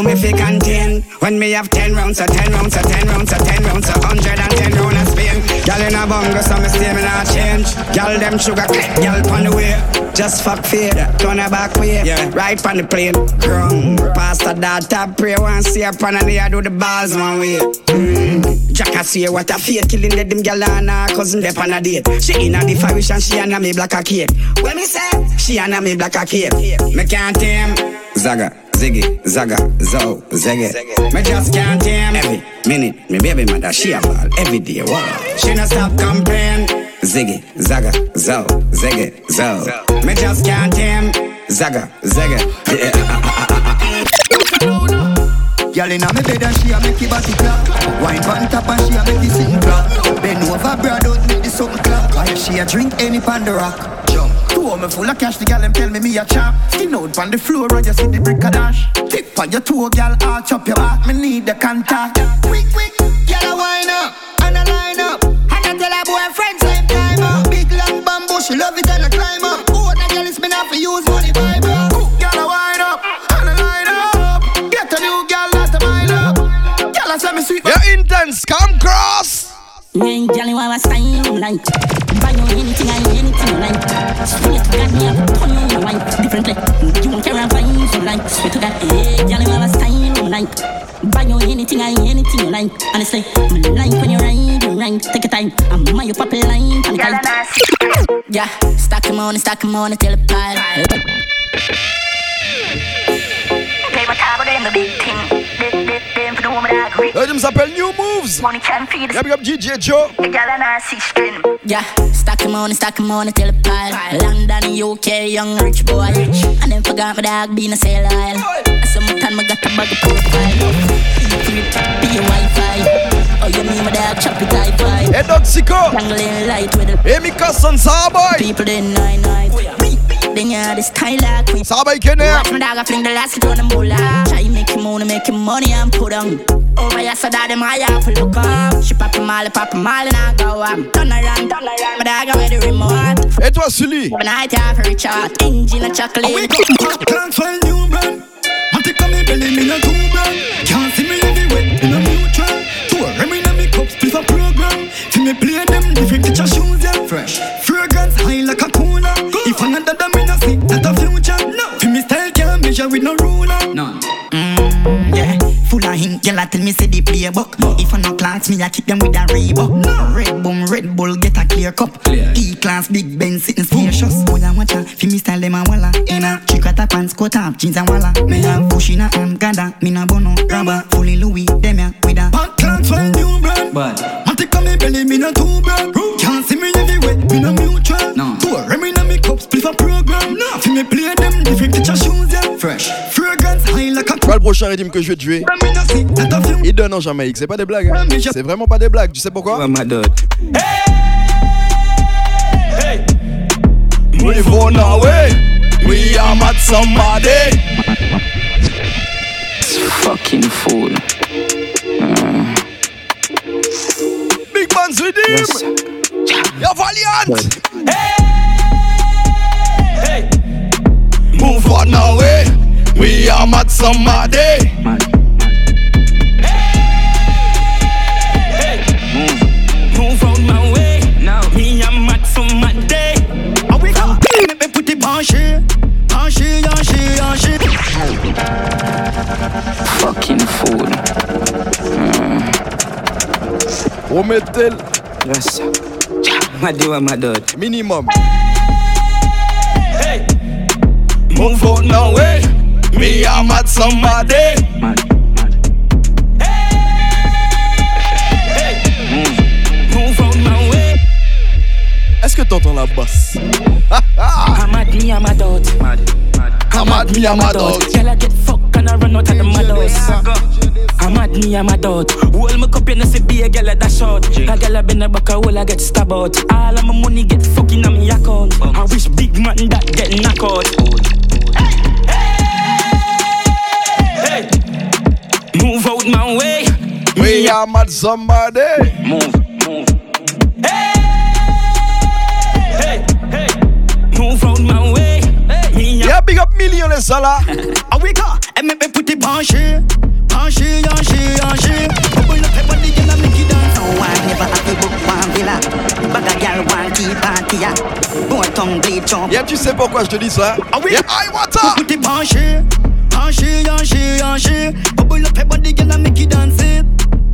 How me fi contain When me have ten rounds, or ten rounds, or ten rounds, or ten rounds, or hundred and ten rounds of Spain Girl in a bungle, so me stay me not change. Girl them sugar, girl pon the way. Just fuck fade, turn her back way. Yeah. Right pon the plane, Grum, Pastor that top pray. One see up on and I do the balls one way. Mm. Jack I see what a fate Killing the them girl and her cousin they on a date. She in a the parish and she and a me black a cake When me say, she and a me black a cake Me can't tame. Zaga Ziggy, Zaga, Zo, Ziggy. Me just can't tame. Every minute, me baby mother, she a ball. Every day, wow. She no stop complain. Ziggy, Zaga, Zo, Ziggy, Zo Me just can't tame. Zaga, Ziggy Girl inna me bed and she a make it body clap. Wine on top and she a make it sing clap. Bend over broad out make the something clap. She a drink any pan the rock Jump Two of me full of cash, the gal them tell me me a chop Skin out on the floor and you see the brick a dash. Tip on your toe, gal, arch up your back. Me need the contact. Quick, quick, gal a wine up And a line up. And I tell her boyfriend same time up. Big long bamboo, she love it and a climb up. Oh, that gal is me not for use money vibe up. Cook, gal a wine up And a line up. Get a new gal, that's the mind up. Gal a say me sweet Yeah, intense, come cross Me gal you have a style like Buy you anything and anything you like. Straight to God, me have to turn you on wine Differently, you won't carry a vibes you like. Straight to God, hey, gal you have a style like Buy you anything and anything you like. Honestly, me like when you ride, you ride Take your time, I'm my you pop a line on the kite Yeah, stack him on, stack him on until it pile. Play my time with them, the big thing. Them, them, them for the woman that agree. Le gym s'appelle New Moves. Money can feed Yeah, big up DJ Joe. The girl and I. Yeah, stack him on, stack him on until it pile London, UK, young rich boy And then forgot my dog being a sailor Sometime I got a bag of profile Be your Wi-Fi Oh, you mean my dog chop it high five Hey, Doc Sico. Dangling light with it Hey, Mika Son, Saboy. People in nine night Then yeah, this like queen. Saboy Kenya. Watch my dog, I fling the last on the Try make him money, make him money and put on. Oh, Over here, so that them high up, look up. She pop a molly, pop a molly, and I go up. Turn around, turn around, my dog, I'm the remote. Et toi, Sully. When I have a Richard, engine and chocolate. Oh, Can't find new brand. Want to come in belly, me no brand. Can't see me everywhere, in a neutral Tour, me me cups, please a program. See me play them different teacher shoes, yeah. Fresh, fragrance, high like a cooler. If another measure with no ruler. None. Mm, yeah. Full of hint, girl, I tell me say the playbook. If I no class, me I keep them with a Reebok. Red Boom, Red Bull, get a clear cup. E-class, Big Ben, sitting spacious. Boy, I watch her, fi me style them a walla. In a chick at a pants, coat up, jeans and walla. Me have push in a hand, gather Me no bono, rubber, fully Louis Them ya, with a Hot class from new brand. But take on me belly, me no too brand Can't see me everywhere, me no mutual program No Fi me play them different teacher shoes, yeah Fresh Fragrance, high like a Pas le prochain rythme que je vais te jouer? Il donne en Jamaïque, c'est pas des blagues. hein. C'est vraiment pas des blagues, tu sais pourquoi? We born away. We are mad somebody. Fucking fool. Mm. Big with him. You're valiant. Move on away. We are mad somebody. Move out my way. Now me I'm mad for my day. How we go? Make me put it on shit, on shit, on shit, on shit. Fucking fool. Mm. Promettez. Yes. Ma do, ma. Minimum. Hey, move out now, way. Me, I'm at somebody. Move out my way. Eh? Est-ce que t'entends la basse? I'm at me, I'm a dot. I'm at me, I'm a dot. Girl, I get fucked and I run out of the madhouse. I'm at me, I'm a dot. Hold my cup, you know, see be a girl at that short. A girl I been a back a hole, I get stabbed out. All of my money get fucking on me account. I wish big man that get knocked out. Move out my way. Me, I'm at somebody. Move, move. Hey, hey, move out my way. Me, Yeah, big up million ça là. Ah oui, gars, elle me fait pouter. Bubble up, everybody can make it dance. No one never to book one villa. A girl keep. Boy tongue bleed chomp. Yeah, tu sais pourquoi je te dis ça? Ah oui, Yeah, I want ça. Pouter penché. Penché, yanché, yanché. Bubble up, everybody can make it dance it.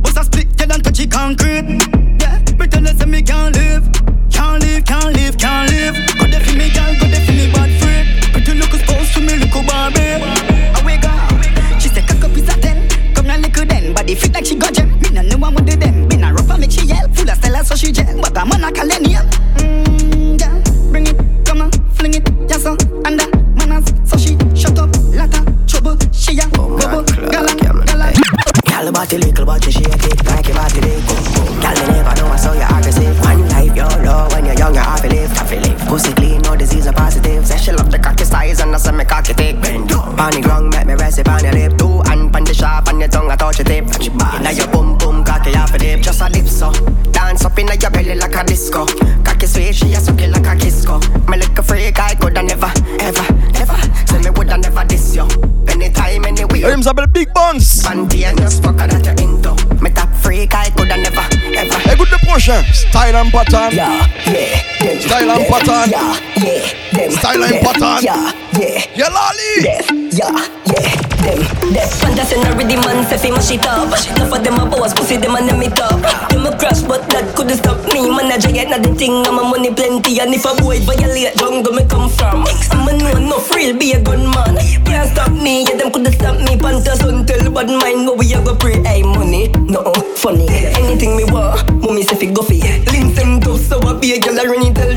Bust a split, girl, and touch it concrete. Yeah, me tell her say me can't live. Can't live, can't live, can't live. Go there for me, girl, go there for me, bad freak. Pretty look supposed to me, look Barbie. I wake. She say cock up is a ten. Come now little then. Body fit like she got gem. Me no know what do them. Been a rough make she yell. Full of style so she gel. But I'm on a calendar. Mmm, girl, bring it, come on, fling it, yes sir. Under manners, so she shut up. Lotta trouble, she a bubble, gala, gala. Girl, body little, but you shake it like your body big. Girl, you never know, I saw you aggressive. One life, you're low, when you're young, you're happy live, happy live. Pussy clean, no disease or positive. Say she love the cocky size, and I say me cocky thick. Bend down. Pon the ground, make me rest it on your lip. Two hand pon the sharp, and your tongue, I touch your tip. Now your boom boom, cocky half a dip. Just a dip, so. Dance up in your belly like a disco. Cocky sweet, she a suck s'appelle Big Bones. Panty and your fucker that you're into. Me top freak, I coulda never, ever. Écoute le prochain. Style and pattern. Yeah, yeah, them, Style and them, pattern. Yeah, yeah, them, Style and them, pattern. Yeah, yeah, Yeah, lolly. them, yeah, yeah, them, them. Fantasy na ready man, say fi mash it up. Enough of them a boss, pussy them a name it up. Them a crash, but that couldn't stop me. Man a giant, na the thing, I'm a money plenty. And if a boy violate, jungle me come from. I'm a no real, be a gunman. Can't stop me, yeah, them couldn't stop me. Pantas until bad mind, but we a go pray. Hey, money, no, funny. Anything me want, mommy say fi go fi. Links them tough, so I be a girl, I run tell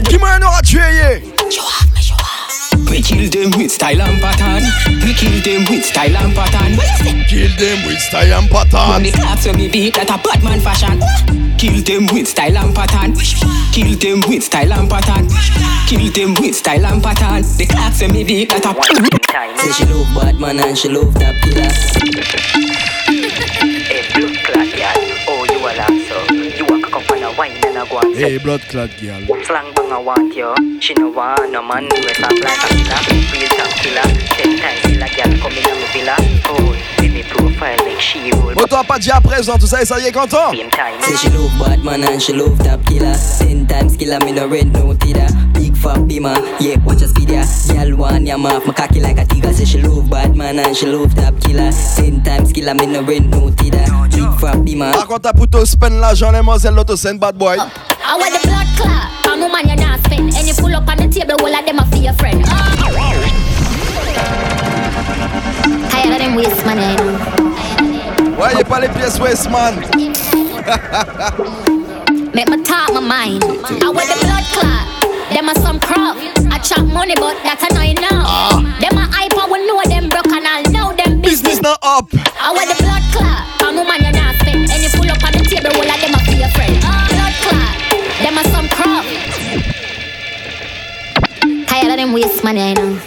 them with style and pattern. We kill them with style and pattern. What you say? Kill them with style and pattern. Money claps when me beat that a bad man fashion. Kill them with style and pattern. Kill them with style and pattern. Kill them with style and pattern. The claps when me beat that a. Say she love bad man and she love that killer and Hey, blood clot girl. Slang bang I want you. She no want no man who is up like a killer. Real top killer. Ten times killer girl come in my villa. Oh, with me profile like she roll. Bon, toi pas dit à présent, tout ça, et ça y est content. Same time. Say she love bad man and she love top killer Ten times killer me no rent no tida Big fat beamer, yeah watch a speed ya Girl want yam off my cocky like a tiger Say she love bad man and she love top killer Ten times killer me no rent no tida Big fat beamer Par contre, t'as plutôt spend l'argent, les moselles, l'autoscène, bad boy. I want the blood clot. I'm a man you're not spend. And you pull up on the table, all of them are for your friend. Tired of them waste money, I know. Voyez pas les pièces Westman. Make me talk my mind. I want the blood clot. Them are some crap. I chop money, but that's a no enough. Ah. Them a hype, I will know them broke and I'll know them business. Business not up. I want the blood clot. I'm a man you're not spend. And you pull up on the table, all of them are for your friend. Blood clot. Them are some crap. Tired of them waste money, I know.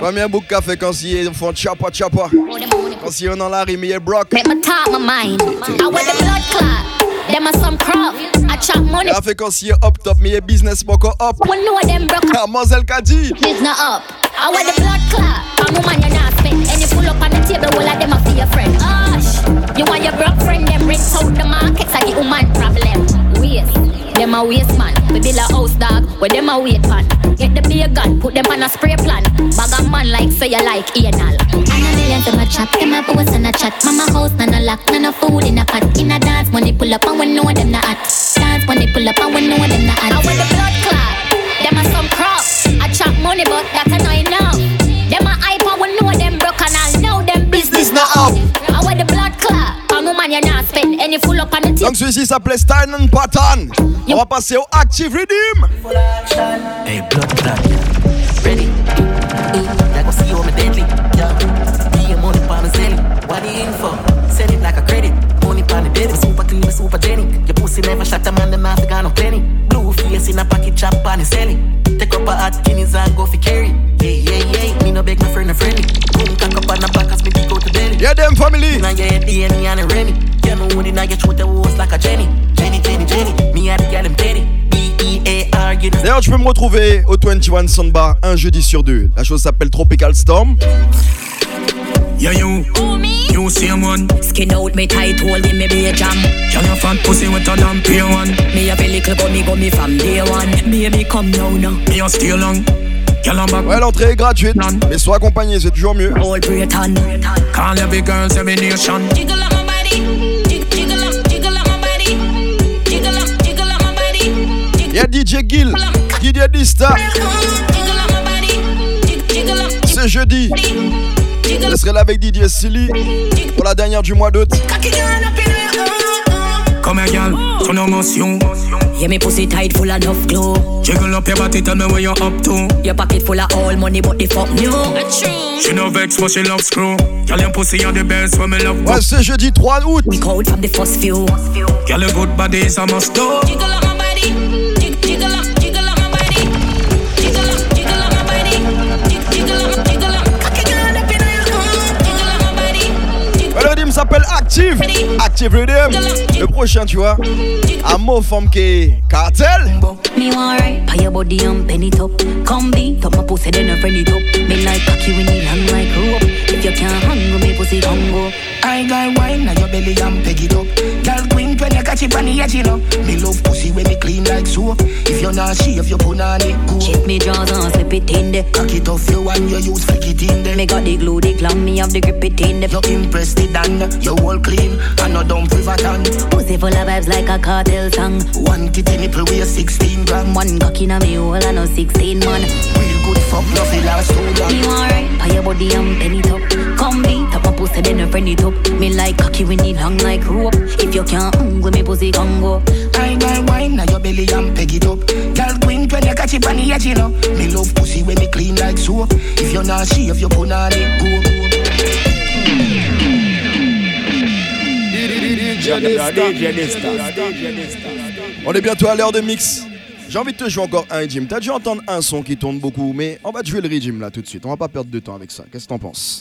Combien de boucs café quand ils font chapa chapa? Quand ils ont dans la rime, il est broc. Make me talk my mind. I want the blood clot. Them are some crap. I chop money. Quand il est up top, mais il est business encore up. One know them broke. Ah, Mademoiselle Kadi. It's not up. I want the blood clot. I'm a man you're not spend. And you pull up on the table, all of them are for your friend. Hush. You want your broke friend, them rent out the markets, I give you man problem. Waste. Them a waste man. We build a house dog, where them a wait man. Get the beer gun, put them on a spray plan. Bag a man like say you like anal. And a million to my chat, them a post and a chat. Mama house, none a lock, none a food in a pot. In a dance, when they pull up and we know them not hot. Dance when they pull up and we know them not hot. I want the blood clot, them a some crop. I chop money, but that I know enough. Them a hype and we know them broke and I know them business not up. Man you not spend any full up on the tip. Donc celui-ci s'appelait Style and Pattern. On va passer au Active Riddim. Hey, blood clot. Ready? Ooh, I go see you on my deadly. Yeah. Be a money palm and sell it. What the info? Sell it like a credit. Money palm the bed. Super clean, super Jenny. Your pussy never shot a man, the mouth got no plenty. Blue face in a pocket chop and sell it. Take up a hot guineas and go for carry. Yeah, yeah, yeah. Me no beg my friend a friendly. Yeah, them family. Now and a Remy. Now the like a Jenny. Jenny, Jenny, Jenny. Me had get him know. D'ailleurs, tu peux me retrouver au 21 Soundbar un jeudi sur deux. La chose s'appelle Tropical Storm. Yeah, you. You same one. Skin out me tight hole, give me be a jam. Fat pussy with a damn pay one? Me a little gummy gummy from day one. Come now now. Me a stay long. Ouais, l'entrée est gratuite, mais sois accompagné, c'est toujours mieux. Y'a DJ Gill, Didier Dista. C'est jeudi. Je serai là avec Didier Silly pour la dernière du mois d'août. Comme un girl. Turn. Yeah, me pussy tight full of enough glow. Jiggle up your body, tell me where you're up to. Your pocket full of all money, but the fuck new. She no vex, but she love screw. Girl, your pussy are the best when me love. Ouais, c'est jeudi 3 août. We code from the first few. Girl, your good body is a must do. Jiggle up my body. Jig- Jiggle up, jiggle up s'appelle Active. Active Rhythm. Le prochain, tu vois. Un mot forme qui est cartel. Me want right, pay your body and penny top. Come be, top my pussy then a friendly top. Me like cocky when you long like rope. If you can't hang with me, pussy can go. I got wine on your belly and peg it up. Girl queen when you catch it on the edge, you know. Me love pussy when me clean like soap. If you're not shave, you put on it go. Check me jaws and slip it in there. Cock it off you and you use flick it in there. Me got the glue, the glam, me have the grip it in there. You impressed it and you all clean and no dumb pivot and Pussy full of vibes like a cartel song. One kitty nipple weigh 16 gram. One cock in a me hole and no 16 man. Real good fuck, no feel last too long. Me want right, pay your body and penny top. Come be, top my pussy then a friendly top. Me like cocky when it long like rope. If you can't hang with me, pussy can go. I got wine on your belly and peg it up. Girl queen when you catch it on the edge, you know. Me love pussy when me clean like soap. If you're not shave, you put on it go. On est bientôt à l'heure de mix. J'ai envie de te jouer encore un régime. T'as dû entendre un son qui tourne beaucoup, mais on va te jouer le régime là tout de suite. On va pas perdre de temps avec ça. Qu'est-ce que t'en penses?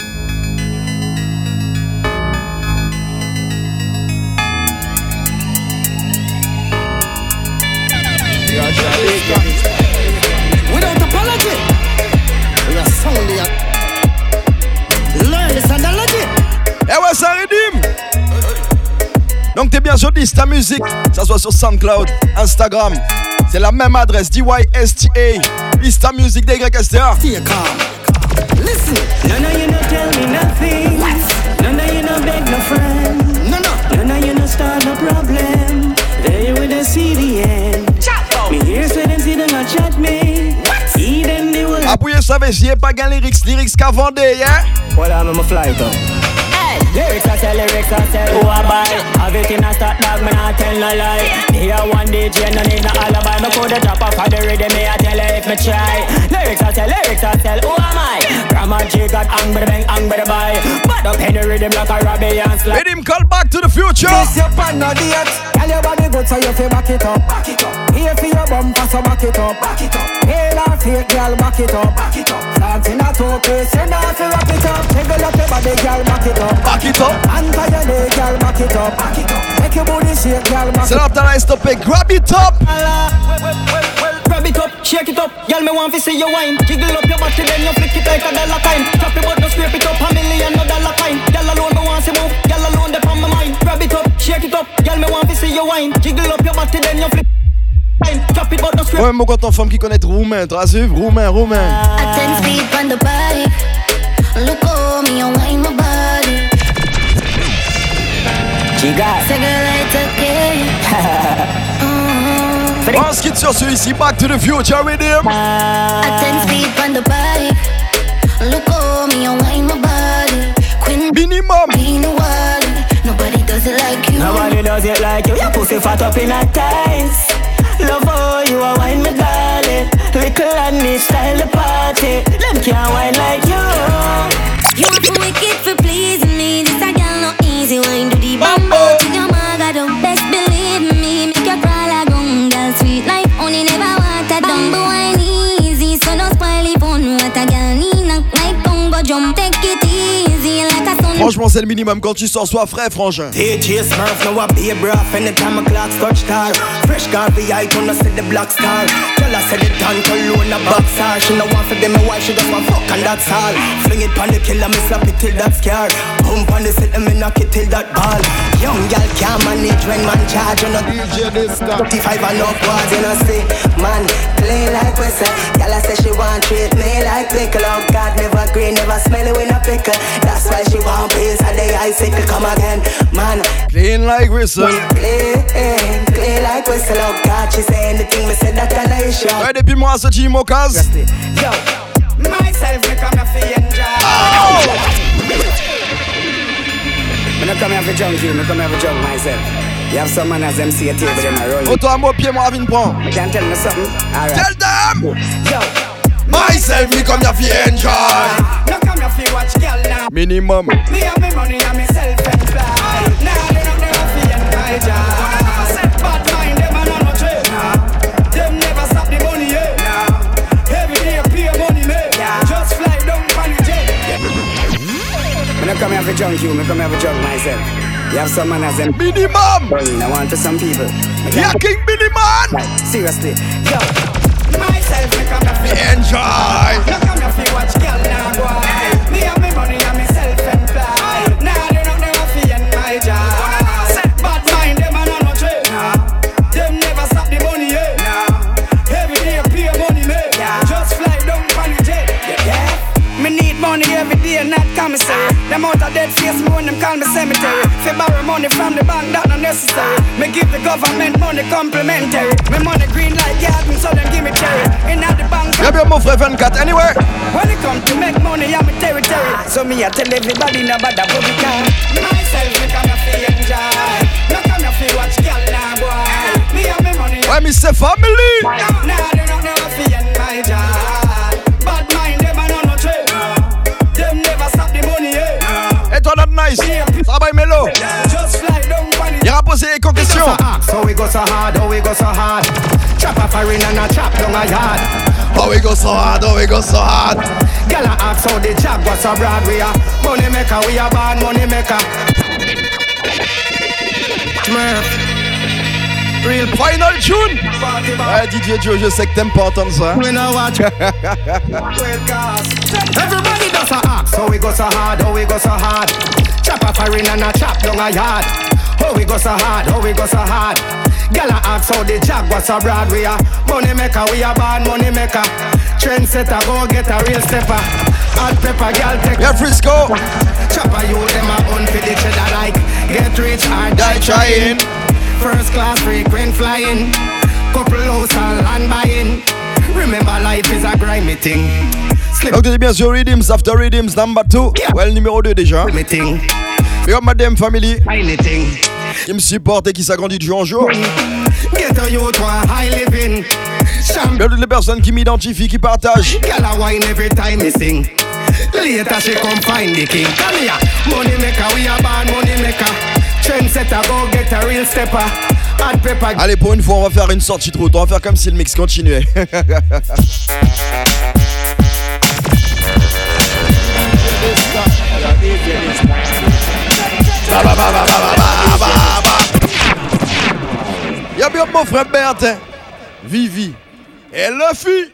Without apology. We are soundly Learn this analogy. Eh ouais, ça rédime Donc t'es bien sur Dista Music, ça soit sur SoundCloud, Instagram. C'est la même adresse, D-Y-S-T-A, Dista Music, D-Y-S-T-A. Listen. None of you no tell me nothing. None of you no beg no friend. No, no. None of you no start no problem. Them they will. Appuyez sur la j'ai pas gain lyrics, lyrics qu'à vendre, yeah? Well, I'm on my flight up. Lyrics I tell, lyrics I tell, who I buy Have it in a start dog, me not tell no lie Here one DJ, no need no alibi Me coulda drop off of the rhythm, me I tell you if me try Lyrics I tell, lyrics I tell, who am I? Grandma G got angry bang, angry buy But up in the rhythm like a Robbie and slap Rhythm call back to the future This your pan no date. Tell your body good so you feel back it up. Back it up. Here for your bumper so back it up. Back it up. Hail or fake girl back it up. Back it up. Dancing a toe piece, you know fi rock it up. Jiggle up your body, girl back it up. Back it up. And by your leg, girl back it up. Back it up. Make your booty shake, girl back C'est it l'heure up. de la stopper, grab it up Grab it up, shake it up, girl me want to see you wine Jiggle up your body then you flick it like a dollar kind Drop it but no scrape it up, a million no dollar kind Girl alone me want to move, girl alone they on my mind Grab it up, shake it up, girl me want to see you wine Jiggle up your body then you flick Ouais, mon quand femme qui connaît roumain, t'as suivre roumain, roumain. I ten speed on the bike. Look on me, you wine my body. Giga. Say girl, it's okay. On se quitte sur celui-ci, Back to the Future with him. I ten speed on the bike. Look on me, you wine my body. Queen minimum. Be the one. Nobody does it like you. Nobody does it like you. Your pussy fat up in a tights. Love how you a wine me darling. Little me style the party. Them can't wine like you. You want wicked for pleasing me. This a girl no easy wine Franchement, c'est le minimum quand tu sors, sois frais, frangin. DJ Smurf, now I be a breath anytime a clock touch star. Fresh car VI, gonna see the black star. Tell her say the tan alone a boxer. She no want for them a wife, she just want fuck and that's all. Fling it pon the killer, me slap it till that scar. Pump on the set, me knock it till that ball. Young gal can't manage when man charge on a DJ this time. 35 and upwards, you know see. Man, play like we say. I say she want treat me like pickle. Oh God, never green, never smell it when a pickle. That's why she want peace. And the icicle come again, man. Clean like whistle. Clean, clean like whistle. Oh God, she say anything, me say that an issue. Ouais, depuis moi, ce team au cas. Yo, myself, me come here for enjoy. Oh! Me no come here for junk you, me come here for junk myself. You have some man as them see a table, them a roll. Auto à moi, pied, moi, Avin prend. Can't tell me something? Alright. Tell them! Yo, Myself, me come here for enjoy. no come here for watch girl now. Minimum. Me have me money and me self-employed. Nah, they don't never feel my job. Bad mind, them a no no trade. Them never stop the money, yeah. Every day pay money, man. Just fly down the jet. Me no come here for junk you, me come here for junk myself. You have some man as them minimum. I want to some people. Yeah, King Billy man. Like, seriously, yo. Myself, me come here for Enjoy. Me come here for watch girl now go. Them out of dead face me them call me cemetery. Fi borrow money from the bank, that not necessary. Me give the government money complimentary. Me money green like garden, so them give me cherry. In at the bank. Y'a bien mon frère 24, anyway. When it come to make money, I'm a territory. So me I tell everybody no bother for me car. Myself me come fi enjoy. No come fi watch girl now boy. Me have me money. Ouais, mais c'est family. Nah, they don't never fi end my job. Nice. Travail mélo. Just fly down on it. Il a posé quelques questions. So we go so hard, oh we go so hard. Chop a foreign and a chop down a yard. Oh, we go so hard, oh, we go so hard. Girl a ask how the job was so broad we are. Money maker, we are born money maker. Real final tune. Ouais, eh, DJ Joe, je sais que t'aimes pas entendre ça. Everybody does a ask how we go so hard, how we go so hard. Chop a foreign and a chop down a yard. How we go so hard, how we go so hard. Girl a ask how the job was so broad we are. Money maker, we are born money maker. Trendsetter, go get a real stepper. Hot pepper, girl take. Yeah, Frisco. Chopper, you them a own for the cheddar like. Get rich or die trying. First class frequent flying. Couple house and land buying. Remember life is a grimy thing. Donc t'es bien sur Rhythms After Rhythms number 2 Ouais le numéro 2 déjà Meeting. Big up Madame Family Anything. Qui me supporte et qui s'agrandit de jour en jour Get a youth one high living. Sham Bien toutes les personnes qui m'identifient, qui partagent Girl a wine every time me sing. Later she come find the king. Come here, money maker, we born money maker. Trendsetter, go get a real stepper. Hot pepper. Allez pour une fois on va faire une sortie de route On va faire comme si le mix continuait Y'a bien mon frère Bertin. Vivi. Et le fille